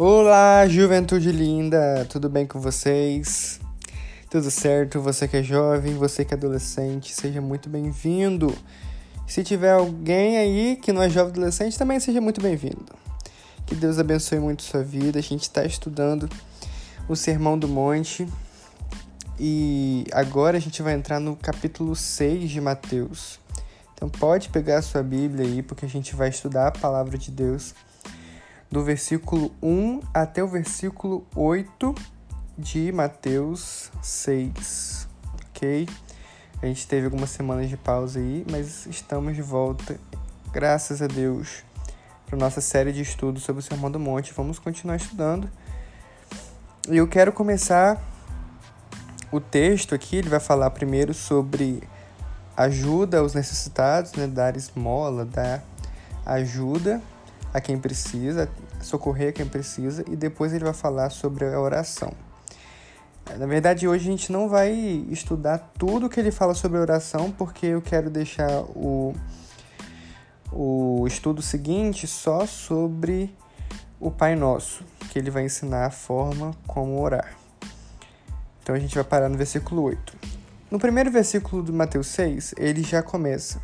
Olá, juventude linda, tudo bem com vocês? Tudo certo? Você que é jovem, você que é adolescente, seja muito bem-vindo. Se tiver alguém aí que não é jovem adolescente, também seja muito bem-vindo. Que Deus abençoe muito sua vida. A gente está estudando o Sermão do Monte e agora a gente vai entrar no capítulo 6 de Mateus. Então pode pegar a sua Bíblia aí, porque a gente vai estudar a palavra de Deus do versículo 1 até o versículo 8 de Mateus 6, ok? A gente teve algumas semanas de pausa aí, mas estamos de volta, graças a Deus, para nossa série de estudos sobre o Sermão do Monte. Vamos continuar estudando. E eu quero começar o texto aqui, ele vai falar primeiro sobre ajuda aos necessitados, né? dar esmola, dar ajuda a quem precisa, socorrer a quem precisa, e depois ele vai falar sobre a oração. Na verdade, hoje a gente não vai estudar tudo que ele fala sobre oração, porque eu quero deixar o, o estudo seguinte só sobre o Pai Nosso, que ele vai ensinar a forma como orar. Então a gente vai parar no versículo 8. No primeiro versículo do Mateus 6, ele já começa: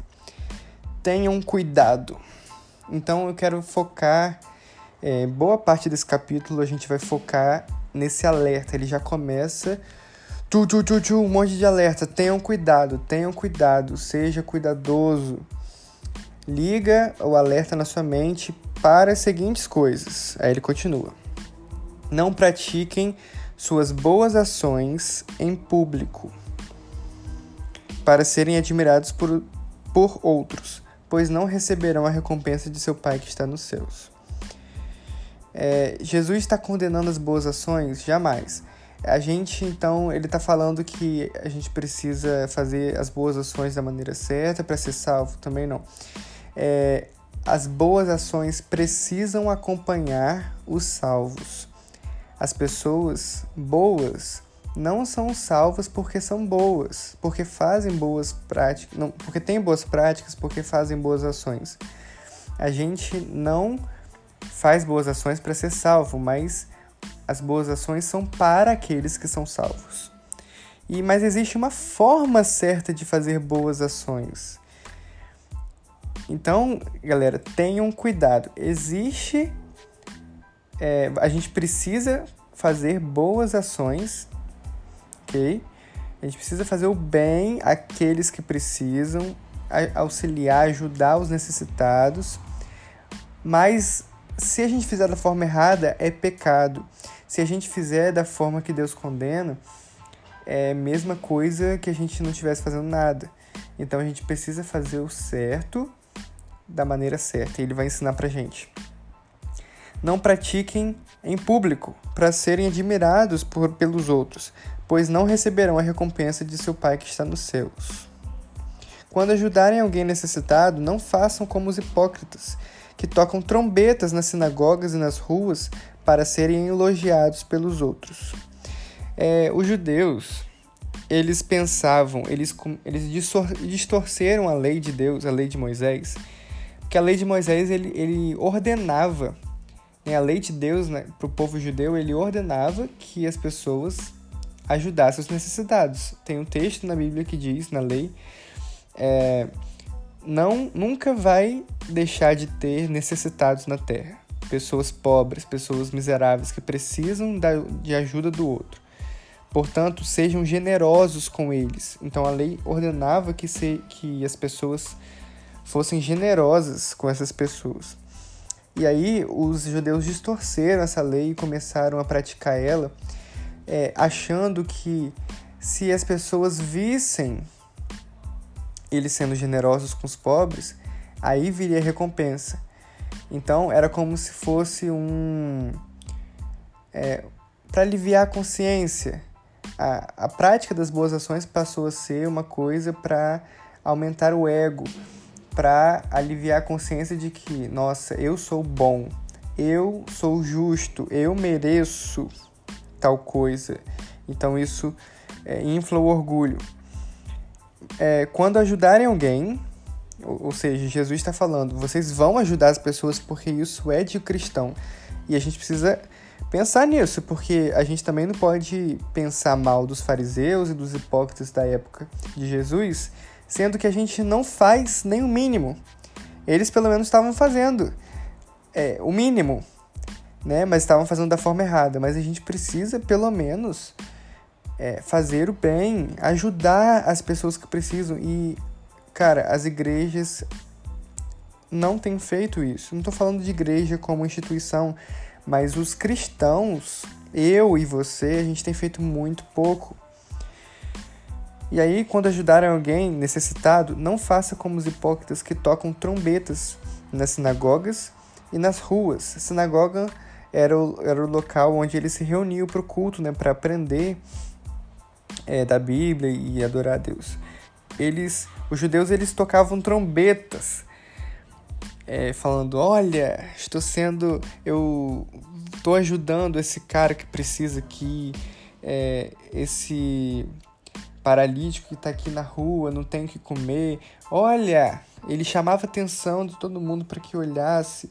Tenham cuidado. Então eu quero focar, é, boa parte desse capítulo a gente vai focar nesse alerta. Ele já começa. Tchu, tchu, tchu, tchu, um monte de alerta. Tenham cuidado, tenham cuidado, seja cuidadoso. Liga o alerta na sua mente para as seguintes coisas. Aí ele continua. Não pratiquem suas boas ações em público para serem admirados por, por outros, pois não receberão a recompensa de seu Pai que está nos céus. É, Jesus está condenando as boas ações? Jamais. A gente, então, ele está falando que a gente precisa fazer as boas ações da maneira certa para ser salvo? Também não. É, as boas ações precisam acompanhar os salvos. As pessoas boas não são salvas porque são boas, porque fazem boas práticas, não, porque têm boas práticas, porque fazem boas ações. A gente não faz boas ações para ser salvo, mas as boas ações são para aqueles que são salvos. E mas existe uma forma certa de fazer boas ações. Então, galera, tenham cuidado. Existe, é, a gente precisa fazer boas ações, A gente precisa fazer o bem àqueles que precisam, auxiliar, ajudar os necessitados, mas se a gente fizer da forma errada, é pecado. Se a gente fizer da forma que Deus condena, é a mesma coisa que a gente não estivesse fazendo nada. Então a gente precisa fazer o certo da maneira certa. E ele vai ensinar pra gente. Não pratiquem em público para serem admirados por, pelos outros, pois não receberão a recompensa de seu Pai que está nos céus. Quando ajudarem alguém necessitado, não façam como os hipócritas que tocam trombetas nas sinagogas e nas ruas para serem elogiados pelos outros. É, os judeus, eles pensavam, eles, eles distorceram a lei de Deus, a lei de Moisés, que a lei de Moisés ele, ele ordenava, né, a lei de Deus né, para o povo judeu, ele ordenava que as pessoas ajudassem os necessitados. Tem um texto na Bíblia que diz, na lei, é, não nunca vai deixar de ter necessitados na Terra. Pessoas pobres, pessoas miseráveis que precisam da, de ajuda do outro. Portanto, sejam generosos com eles. Então a lei ordenava que, se, que as pessoas fossem generosas com essas pessoas. E aí os judeus distorceram essa lei e começaram a praticar ela, é, achando que se as pessoas vissem eles sendo generosos com os pobres, aí viria recompensa. Então era como se fosse um. É, para aliviar a consciência. A, a prática das boas ações passou a ser uma coisa para aumentar o ego, para aliviar a consciência de que, nossa, eu sou bom, eu sou justo, eu mereço tal coisa. Então isso é, infla o orgulho é, quando ajudarem alguém, ou, ou seja, Jesus está falando, vocês vão ajudar as pessoas porque isso é de cristão. E a gente precisa pensar nisso, porque a gente também não pode pensar mal dos fariseus e dos hipócritas da época de Jesus, sendo que a gente não faz nem o mínimo. Eles pelo menos estavam fazendo é, o mínimo, né? Mas estavam fazendo da forma errada. Mas a gente precisa pelo menos é, fazer o bem, ajudar as pessoas que precisam. E, cara, as igrejas não têm feito isso. Não estou falando de igreja como instituição, mas os cristãos, eu e você, a gente tem feito muito pouco. E aí, quando ajudarem alguém necessitado, não faça como os hipócritas que tocam trombetas nas sinagogas e nas ruas. Sinagoga era o, era o local onde eles se reuniam para o culto, né, para aprender é, da Bíblia e adorar a Deus. Eles, os judeus, eles tocavam trombetas é, falando: Olha, estou sendo. Eu estou ajudando esse cara que precisa aqui, é, esse paralítico que está aqui na rua, não tem o que comer. Olha, ele chamava a atenção de todo mundo para que olhasse.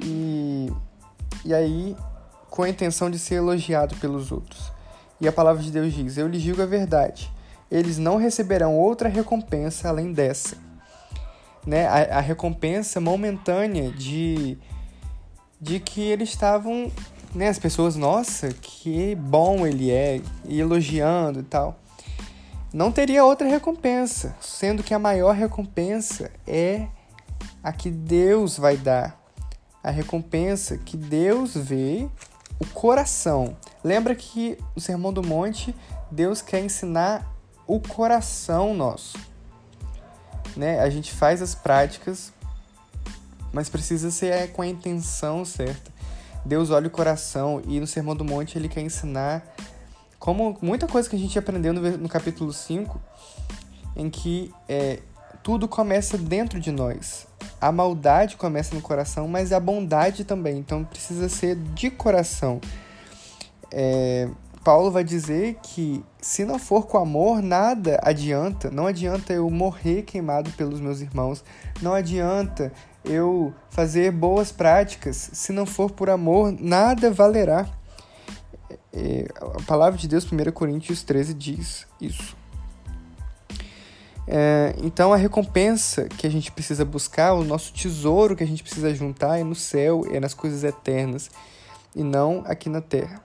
E, e aí, com a intenção de ser elogiado pelos outros. E a palavra de Deus diz: Eu lhes digo a verdade. Eles não receberão outra recompensa além dessa né, a, a recompensa momentânea de, de que eles estavam, né, as pessoas, nossa, que bom ele é, e elogiando e tal. Não teria outra recompensa, sendo que a maior recompensa é a que Deus vai dar. A recompensa que Deus vê o coração. Lembra que no Sermão do Monte, Deus quer ensinar o coração nosso né? A gente faz as práticas, mas precisa ser é, com a intenção certa. Deus olha o coração e no Sermão do Monte ele quer ensinar como muita coisa que a gente aprendeu no, no capítulo 5, em que é, tudo começa dentro de nós. A maldade começa no coração, mas a bondade também. Então precisa ser de coração. É, Paulo vai dizer que se não for com amor, nada adianta. Não adianta eu morrer queimado pelos meus irmãos. Não adianta eu fazer boas práticas. Se não for por amor, nada valerá. É, a palavra de Deus, 1 Coríntios 13, diz isso. É, então, a recompensa que a gente precisa buscar, o nosso tesouro que a gente precisa juntar é no céu, é nas coisas eternas e não aqui na terra.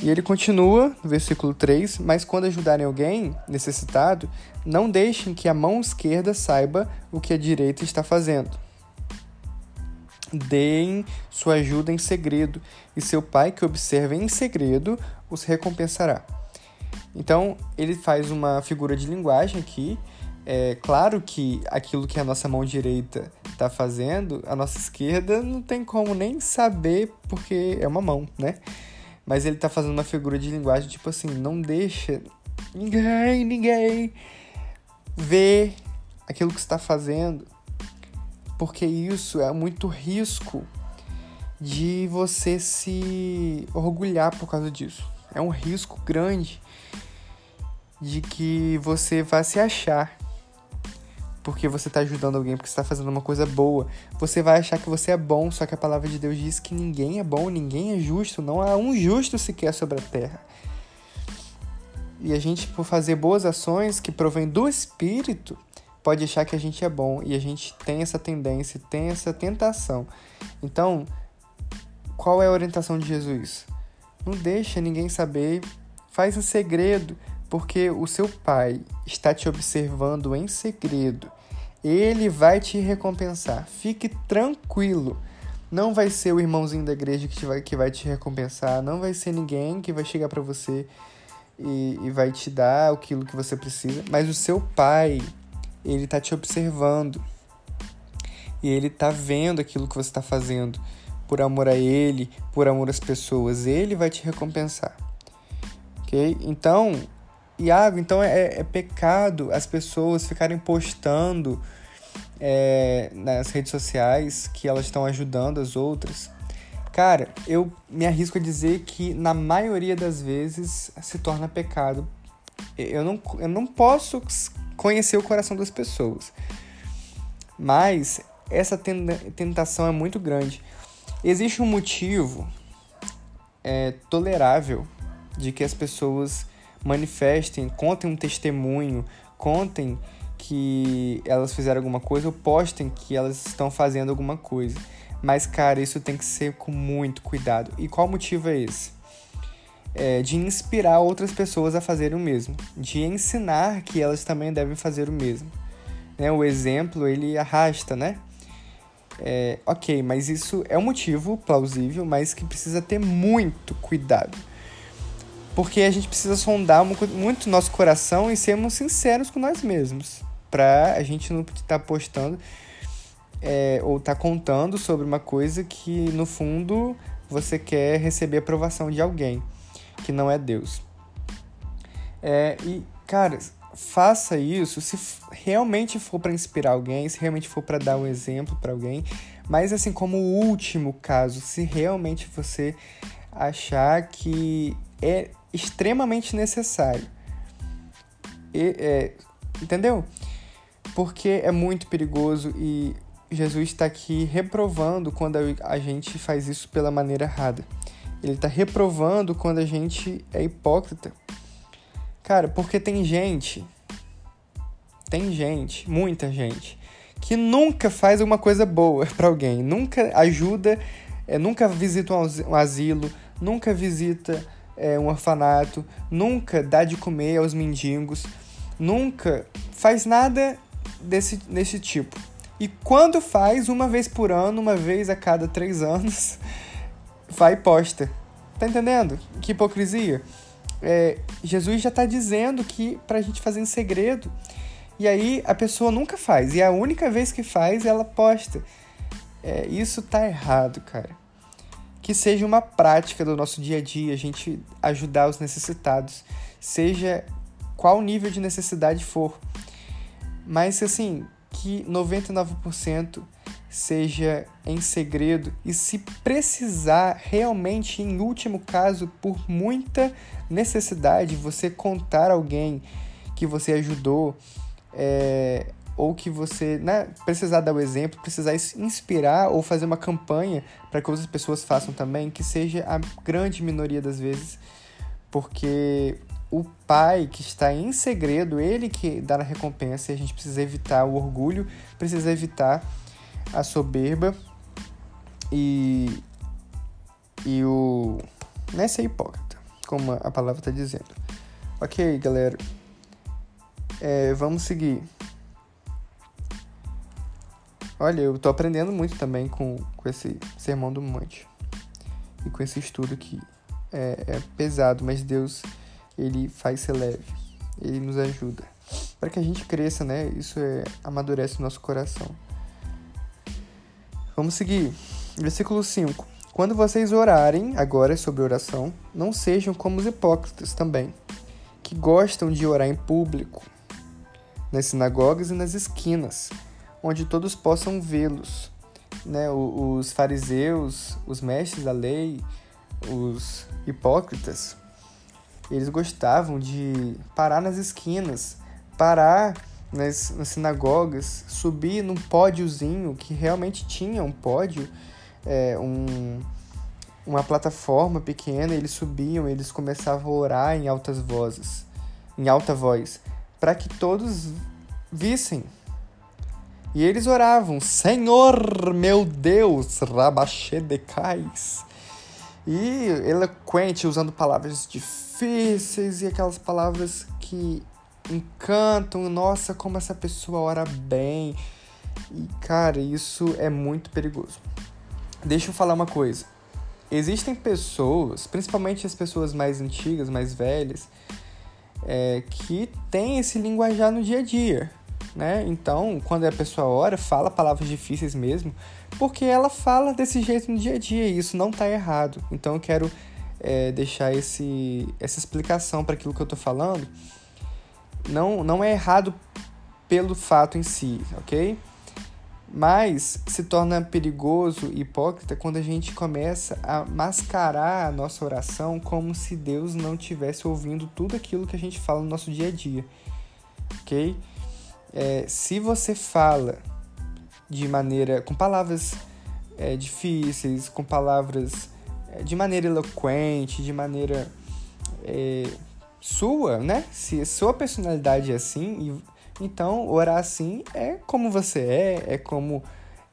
E ele continua no versículo 3: Mas quando ajudarem alguém necessitado, não deixem que a mão esquerda saiba o que a direita está fazendo. Deem sua ajuda em segredo, e seu pai, que observa em segredo, os recompensará. Então, ele faz uma figura de linguagem aqui. É claro que aquilo que a nossa mão direita está fazendo, a nossa esquerda não tem como nem saber, porque é uma mão, né? Mas ele tá fazendo uma figura de linguagem tipo assim, não deixa ninguém, ninguém ver aquilo que está fazendo. Porque isso é muito risco de você se orgulhar por causa disso. É um risco grande de que você vai se achar porque você está ajudando alguém, porque você está fazendo uma coisa boa. Você vai achar que você é bom, só que a palavra de Deus diz que ninguém é bom, ninguém é justo, não há um justo sequer sobre a terra. E a gente, por fazer boas ações que provém do Espírito, pode achar que a gente é bom e a gente tem essa tendência, tem essa tentação. Então, qual é a orientação de Jesus? Não deixa ninguém saber, faz em segredo porque o seu pai está te observando em segredo. Ele vai te recompensar. Fique tranquilo. Não vai ser o irmãozinho da igreja que, vai, que vai te recompensar. Não vai ser ninguém que vai chegar para você e, e vai te dar aquilo que você precisa. Mas o seu pai, ele está te observando. E ele está vendo aquilo que você está fazendo. Por amor a ele, por amor às pessoas. Ele vai te recompensar. Ok? Então, Iago, então é, é pecado as pessoas ficarem postando é, nas redes sociais que elas estão ajudando as outras. Cara, eu me arrisco a dizer que na maioria das vezes se torna pecado. Eu não, eu não posso conhecer o coração das pessoas, mas essa tentação é muito grande. Existe um motivo é tolerável de que as pessoas manifestem, contem um testemunho, contem que elas fizeram alguma coisa ou postem que elas estão fazendo alguma coisa. Mas, cara, isso tem que ser com muito cuidado. E qual motivo é esse? É de inspirar outras pessoas a fazerem o mesmo, de ensinar que elas também devem fazer o mesmo. Né? O exemplo ele arrasta, né? É, ok, mas isso é um motivo plausível, mas que precisa ter muito cuidado. Porque a gente precisa sondar muito nosso coração e sermos sinceros com nós mesmos. Pra a gente não estar tá postando é, ou estar tá contando sobre uma coisa que, no fundo, você quer receber aprovação de alguém, que não é Deus. É, e, cara, faça isso se realmente for para inspirar alguém, se realmente for para dar um exemplo para alguém, mas assim como último caso, se realmente você achar que é extremamente necessário. E, é, entendeu? Porque é muito perigoso e Jesus está aqui reprovando quando a gente faz isso pela maneira errada. Ele está reprovando quando a gente é hipócrita. Cara, porque tem gente, tem gente, muita gente, que nunca faz uma coisa boa para alguém, nunca ajuda, é, nunca visita um asilo, nunca visita é, um orfanato, nunca dá de comer aos mendigos, nunca faz nada desse, desse tipo. E quando faz, uma vez por ano, uma vez a cada três anos, vai posta. Tá entendendo? Que hipocrisia. É, Jesus já está dizendo que para a gente fazer em segredo. E aí a pessoa nunca faz. E a única vez que faz, ela posta. É, isso tá errado, cara. Que seja uma prática do nosso dia a dia, a gente ajudar os necessitados, seja qual nível de necessidade for. Mas assim, que 99% seja em segredo e se precisar realmente em último caso por muita necessidade você contar alguém que você ajudou é, ou que você né, precisar dar o exemplo, precisar inspirar ou fazer uma campanha para que outras pessoas façam também, que seja a grande minoria das vezes, porque o pai que está em segredo, ele que dá a recompensa, e a gente precisa evitar o orgulho, precisa evitar a soberba e, e o. Não é ser hipócrita, como a palavra está dizendo. Ok, galera. É, vamos seguir. Olha, eu tô aprendendo muito também com, com esse sermão do monte. E com esse estudo que é, é pesado, mas Deus ele faz ser leve, ele nos ajuda. Para que a gente cresça, né? Isso é, amadurece o nosso coração. Vamos seguir. Versículo 5. Quando vocês orarem, agora é sobre oração, não sejam como os hipócritas também, que gostam de orar em público, nas sinagogas e nas esquinas, onde todos possam vê-los. Né? Os fariseus, os mestres da lei, os hipócritas, eles gostavam de parar nas esquinas, parar nas, nas sinagogas, subir num pódiozinho que realmente tinha um pódio, é, um, uma plataforma pequena, eles subiam, eles começavam a orar em altas vozes, em alta voz, para que todos vissem. E eles oravam, Senhor meu Deus, Rabachedecais. E eloquente, usando palavras difíceis e aquelas palavras que encantam. Nossa, como essa pessoa ora bem. E cara, isso é muito perigoso. Deixa eu falar uma coisa. Existem pessoas, principalmente as pessoas mais antigas, mais velhas, é, que têm esse linguajar no dia a dia. Né? Então, quando a pessoa ora, fala palavras difíceis mesmo, porque ela fala desse jeito no dia a dia e isso não está errado. Então, eu quero é, deixar esse, essa explicação para aquilo que eu estou falando, não, não é errado pelo fato em si, ok? Mas se torna perigoso e hipócrita quando a gente começa a mascarar a nossa oração como se Deus não estivesse ouvindo tudo aquilo que a gente fala no nosso dia a dia, ok? É, se você fala de maneira com palavras é, difíceis, com palavras é, de maneira eloquente, de maneira é, sua, né? Se sua personalidade é assim, então orar assim é como você é, é como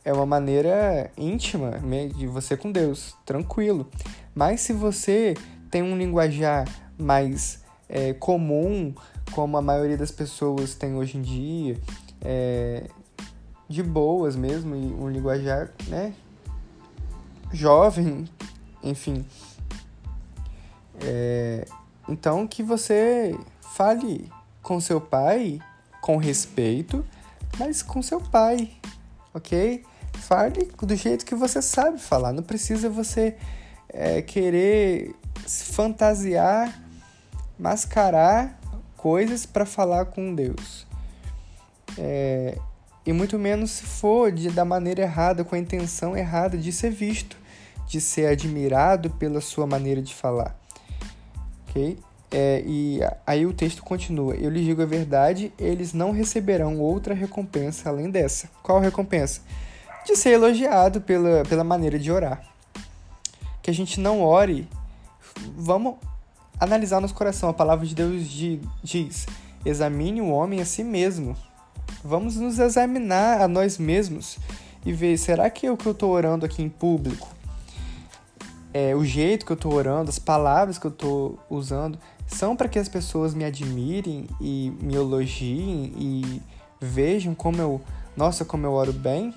é uma maneira íntima de você com Deus, tranquilo. Mas se você tem um linguajar mais é, comum, como a maioria das pessoas tem hoje em dia, é, de boas mesmo, e um linguajar né, jovem, enfim. É, então que você fale com seu pai com respeito, mas com seu pai, ok? Fale do jeito que você sabe falar. Não precisa você é, querer fantasiar, mascarar coisas para falar com Deus. É, e muito menos se for de, da maneira errada, com a intenção errada de ser visto, de ser admirado pela sua maneira de falar. Ok? É, e aí o texto continua: Eu lhes digo a verdade, eles não receberão outra recompensa além dessa. Qual recompensa? De ser elogiado pela, pela maneira de orar. Que a gente não ore. Vamos analisar nosso coração. A palavra de Deus diz: examine o homem a si mesmo. Vamos nos examinar a nós mesmos e ver: será que o que eu estou orando aqui em público, é, o jeito que eu estou orando, as palavras que eu estou usando, são para que as pessoas me admirem e me elogiem e vejam como eu, nossa, como eu oro bem?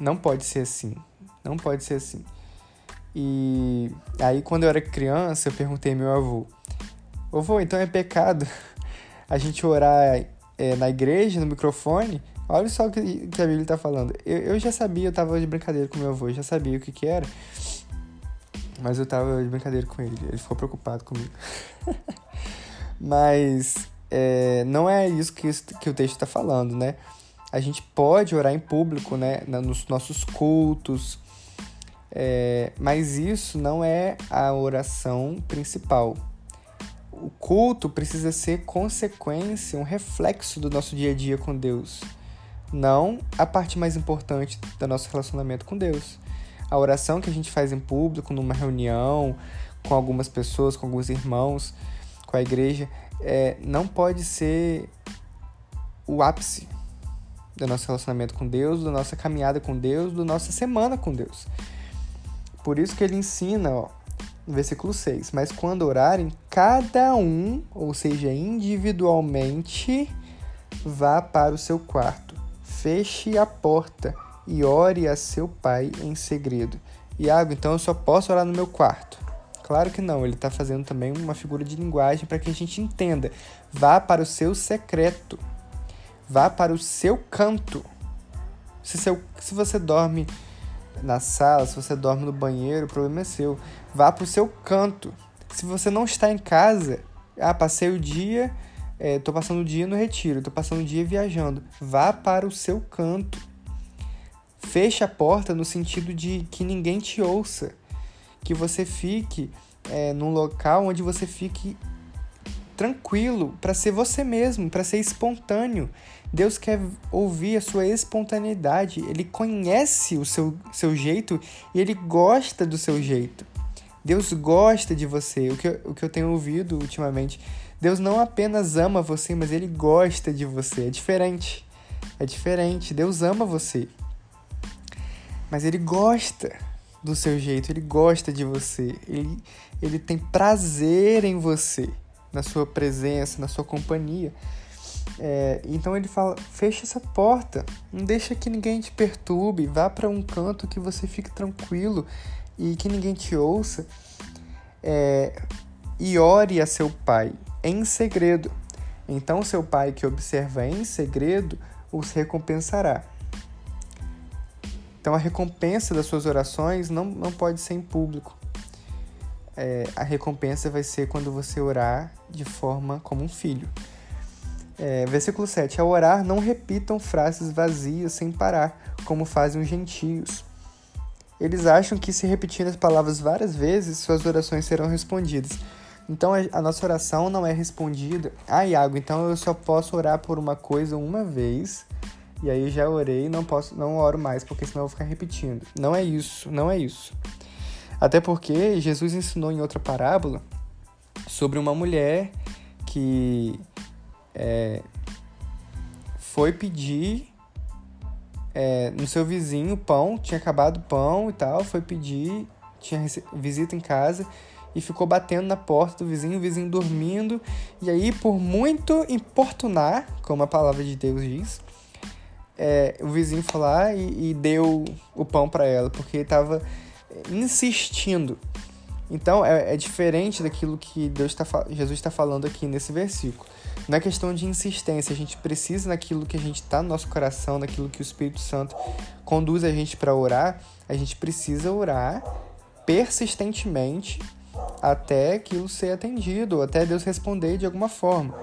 Não pode ser assim. Não pode ser assim. E aí, quando eu era criança, eu perguntei ao meu avô: Avô, então é pecado a gente orar é, na igreja, no microfone? Olha só o que, que a Bíblia está falando. Eu, eu já sabia, eu estava de brincadeira com meu avô, eu já sabia o que, que era. Mas eu tava de brincadeira com ele, ele ficou preocupado comigo. Mas é, não é isso que, que o texto está falando, né? A gente pode orar em público, né? Nos nossos cultos, é, mas isso não é a oração principal. O culto precisa ser consequência, um reflexo do nosso dia a dia com Deus, não a parte mais importante do nosso relacionamento com Deus. A oração que a gente faz em público, numa reunião, com algumas pessoas, com alguns irmãos, com a igreja, é, não pode ser o ápice do nosso relacionamento com Deus, da nossa caminhada com Deus, da nossa semana com Deus. Por isso que ele ensina, ó, no versículo 6, mas quando orarem, cada um, ou seja, individualmente, vá para o seu quarto, feche a porta e ore a seu pai em segredo. Iago, então eu só posso orar no meu quarto. Claro que não, ele está fazendo também uma figura de linguagem para que a gente entenda. Vá para o seu secreto. Vá para o seu canto. Se, seu, se você dorme na sala, se você dorme no banheiro, o problema é seu. Vá para o seu canto. Se você não está em casa, ah, passei o dia, é, passando o dia no retiro, estou passando o dia viajando. Vá para o seu canto. Feche a porta no sentido de que ninguém te ouça. Que você fique é, num local onde você fique tranquilo para ser você mesmo, para ser espontâneo. Deus quer ouvir a sua espontaneidade. Ele conhece o seu, seu jeito e ele gosta do seu jeito. Deus gosta de você. O que, eu, o que eu tenho ouvido ultimamente. Deus não apenas ama você, mas ele gosta de você. É diferente. É diferente. Deus ama você. Mas ele gosta do seu jeito, ele gosta de você, ele, ele tem prazer em você, na sua presença, na sua companhia. É, então ele fala: fecha essa porta, não deixa que ninguém te perturbe, vá para um canto que você fique tranquilo e que ninguém te ouça. É, e ore a seu pai em segredo. Então, seu pai que observa em segredo os recompensará. Então a recompensa das suas orações não, não pode ser em público. É, a recompensa vai ser quando você orar de forma como um filho. É, versículo 7. Ao orar, não repitam frases vazias sem parar, como fazem os gentios. Eles acham que se repetirem as palavras várias vezes, suas orações serão respondidas. Então a nossa oração não é respondida. Ah, Iago, então eu só posso orar por uma coisa uma vez e aí já orei, não posso, não oro mais, porque senão eu vou ficar repetindo. Não é isso, não é isso. Até porque Jesus ensinou em outra parábola sobre uma mulher que é, foi pedir é, no seu vizinho pão, tinha acabado o pão e tal, foi pedir, tinha visita em casa e ficou batendo na porta do vizinho, o vizinho dormindo, e aí, por muito importunar, como a palavra de Deus diz, é, o vizinho foi lá e, e deu o pão para ela, porque ele estava insistindo. Então é, é, diferente daquilo que Deus tá, Jesus está falando aqui nesse versículo. Não é questão de insistência, a gente precisa naquilo que a gente está no nosso coração, naquilo que o Espírito Santo conduz a gente para orar, a gente precisa orar persistentemente até aquilo ser atendido, ou até Deus responder de alguma forma,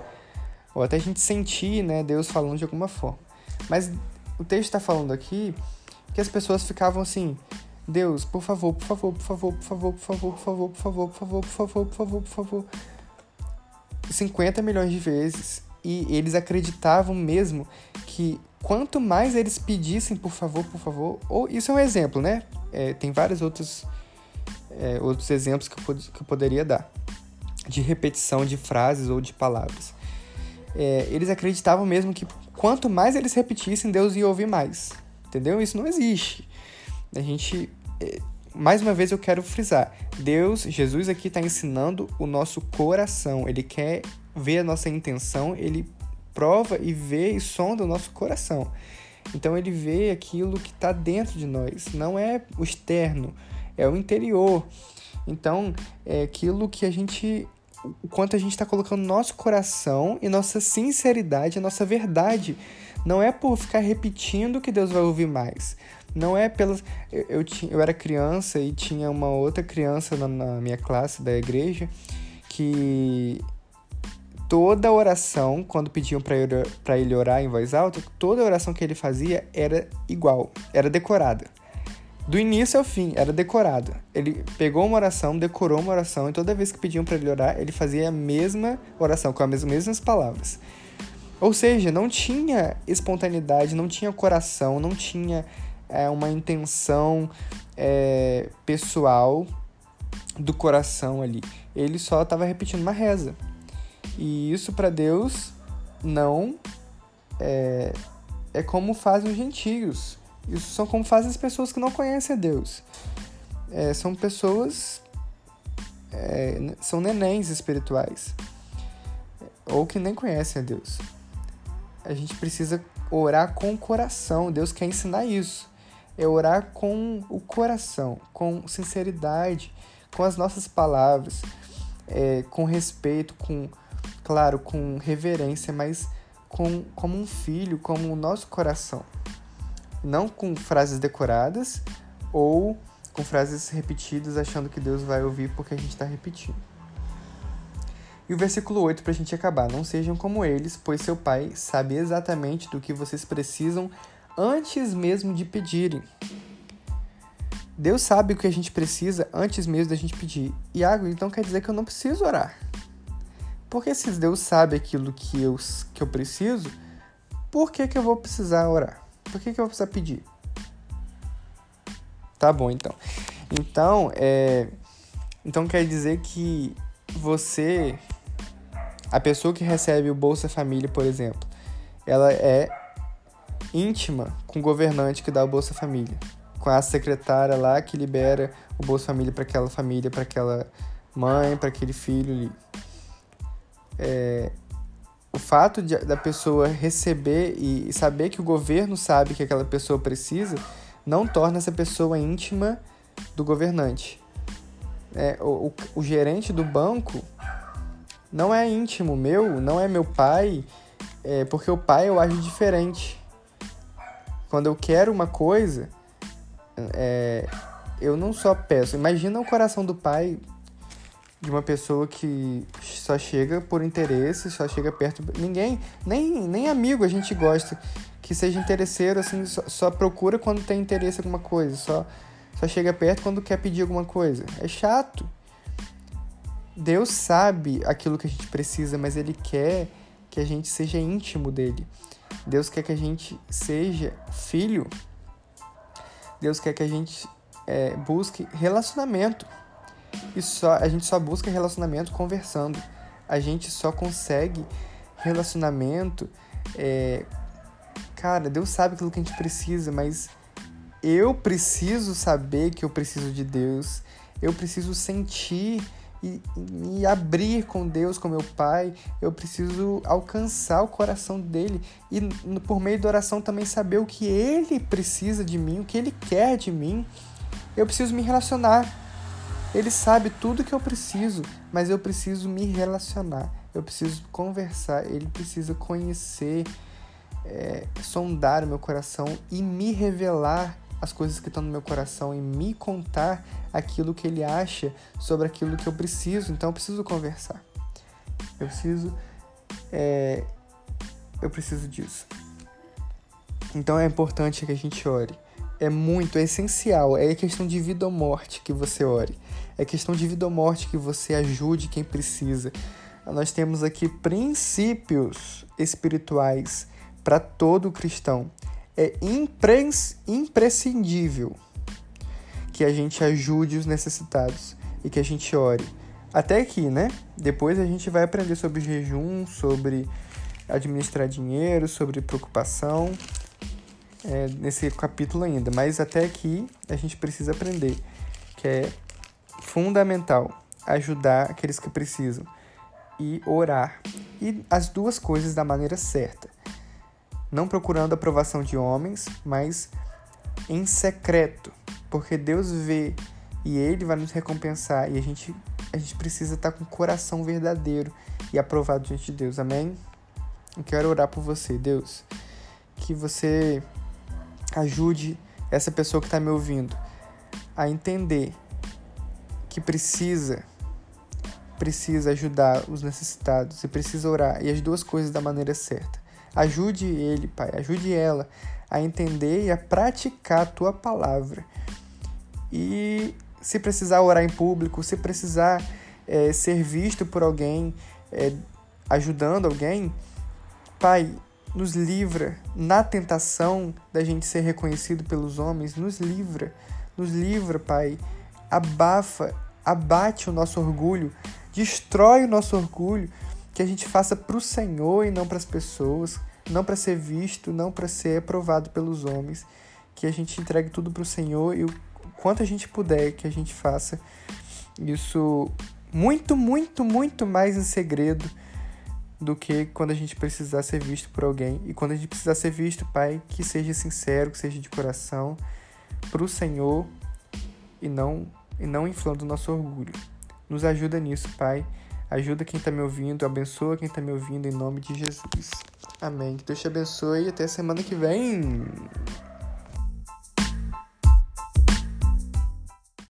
ou até a gente sentir né, Deus falando de alguma forma. Mas o texto está falando aqui que as pessoas ficavam assim: Deus, por favor, por favor, por favor, por favor, por favor, por favor, por favor, por favor, por favor, por favor, por favor. 50 milhões de vezes. E eles acreditavam mesmo que quanto mais eles pedissem por favor, por favor, ou isso é um exemplo, né? É, tem vários outros, é, outros exemplos que eu, que eu poderia dar de repetição de frases ou de palavras. É, eles acreditavam mesmo que quanto mais eles repetissem, Deus ia ouvir mais. Entendeu? Isso não existe. A gente. Mais uma vez eu quero frisar: Deus, Jesus aqui está ensinando o nosso coração. Ele quer ver a nossa intenção, ele prova e vê e sonda o nosso coração. Então ele vê aquilo que está dentro de nós, não é o externo, é o interior. Então é aquilo que a gente o quanto a gente está colocando nosso coração e nossa sinceridade, nossa verdade. Não é por ficar repetindo que Deus vai ouvir mais. Não é pelas. Eu, eu, tinha, eu era criança e tinha uma outra criança na, na minha classe da igreja que toda oração, quando pediam para ele, orar em voz alta, toda oração que ele fazia era igual, era decorada do início ao fim, era decorado. Ele pegou uma oração, decorou uma oração, e toda vez que pediam para ele orar, ele fazia a mesma oração, com as mesmas palavras. Ou seja, não tinha espontaneidade, não tinha coração, não tinha é, uma intenção é, pessoal do coração ali. Ele só estava repetindo uma reza. E isso para Deus não é, é como fazem os gentios. Isso são como fazem as pessoas que não conhecem a Deus. É, são pessoas. É, são nenéns espirituais. Ou que nem conhecem a Deus. A gente precisa orar com o coração. Deus quer ensinar isso. É orar com o coração, com sinceridade, com as nossas palavras, é, com respeito, com, claro, com reverência, mas com, como um filho, como o nosso coração não com frases decoradas ou com frases repetidas achando que Deus vai ouvir porque a gente está repetindo. E o versículo 8 para a gente acabar: Não sejam como eles, pois seu Pai sabe exatamente do que vocês precisam antes mesmo de pedirem. Deus sabe o que a gente precisa antes mesmo da gente pedir. Iago, então quer dizer que eu não preciso orar. Porque se Deus sabe aquilo que eu, que eu preciso, por que, que eu vou precisar orar? Por que, que eu vou precisar pedir? Tá bom, então. Então, é... Então quer dizer que você... A pessoa que recebe o Bolsa Família, por exemplo, ela é íntima com o governante que dá o Bolsa Família. Com a secretária lá que libera o Bolsa Família para aquela família, para aquela mãe, para aquele filho ali. É, o fato de, da pessoa receber e saber que o governo sabe que aquela pessoa precisa não torna essa pessoa íntima do governante. É, o, o, o gerente do banco não é íntimo meu, não é meu pai, é, porque o pai eu acho diferente. Quando eu quero uma coisa, é, eu não só peço. Imagina o coração do pai de uma pessoa que só chega por interesse, só chega perto. Ninguém, nem, nem amigo a gente gosta que seja interesseiro, assim, só, só procura quando tem interesse em alguma coisa, só, só chega perto quando quer pedir alguma coisa. É chato. Deus sabe aquilo que a gente precisa, mas Ele quer que a gente seja íntimo dele. Deus quer que a gente seja filho. Deus quer que a gente é, busque relacionamento. E só, a gente só busca relacionamento conversando. A gente só consegue relacionamento. É, cara, Deus sabe aquilo que a gente precisa, mas eu preciso saber que eu preciso de Deus. Eu preciso sentir e me abrir com Deus, com meu Pai. Eu preciso alcançar o coração dele e por meio da oração também saber o que ele precisa de mim, o que ele quer de mim. Eu preciso me relacionar. Ele sabe tudo que eu preciso, mas eu preciso me relacionar. Eu preciso conversar. Ele precisa conhecer, é, sondar o meu coração e me revelar as coisas que estão no meu coração e me contar aquilo que ele acha sobre aquilo que eu preciso. Então eu preciso conversar. Eu preciso. É, eu preciso disso. Então é importante que a gente ore. É muito, é essencial. É questão de vida ou morte que você ore. É questão de vida ou morte que você ajude quem precisa. Nós temos aqui princípios espirituais para todo cristão é imprescindível que a gente ajude os necessitados e que a gente ore. Até aqui, né? Depois a gente vai aprender sobre jejum, sobre administrar dinheiro, sobre preocupação, é, nesse capítulo ainda. Mas até aqui a gente precisa aprender que é fundamental ajudar aqueles que precisam e orar. E as duas coisas da maneira certa não procurando a aprovação de homens, mas em secreto, porque Deus vê e Ele vai nos recompensar e a gente, a gente precisa estar com o coração verdadeiro e aprovado diante de Deus, amém? Eu quero orar por você, Deus, que você ajude essa pessoa que está me ouvindo a entender que precisa precisa ajudar os necessitados e precisa orar e as duas coisas da maneira certa. Ajude ele, Pai, ajude ela a entender e a praticar a tua palavra. E se precisar orar em público, se precisar é, ser visto por alguém, é, ajudando alguém, Pai, nos livra na tentação da gente ser reconhecido pelos homens, nos livra, nos livra, Pai. Abafa, abate o nosso orgulho, destrói o nosso orgulho que a gente faça para o Senhor e não para as pessoas, não para ser visto, não para ser aprovado pelos homens, que a gente entregue tudo para o Senhor e o quanto a gente puder que a gente faça isso muito, muito, muito mais em segredo do que quando a gente precisar ser visto por alguém. E quando a gente precisar ser visto, Pai, que seja sincero, que seja de coração, para o Senhor e não, e não inflando o nosso orgulho. Nos ajuda nisso, Pai. Ajuda quem está me ouvindo, abençoa quem está me ouvindo em nome de Jesus. Amém. Que Deus te abençoe e até semana que vem.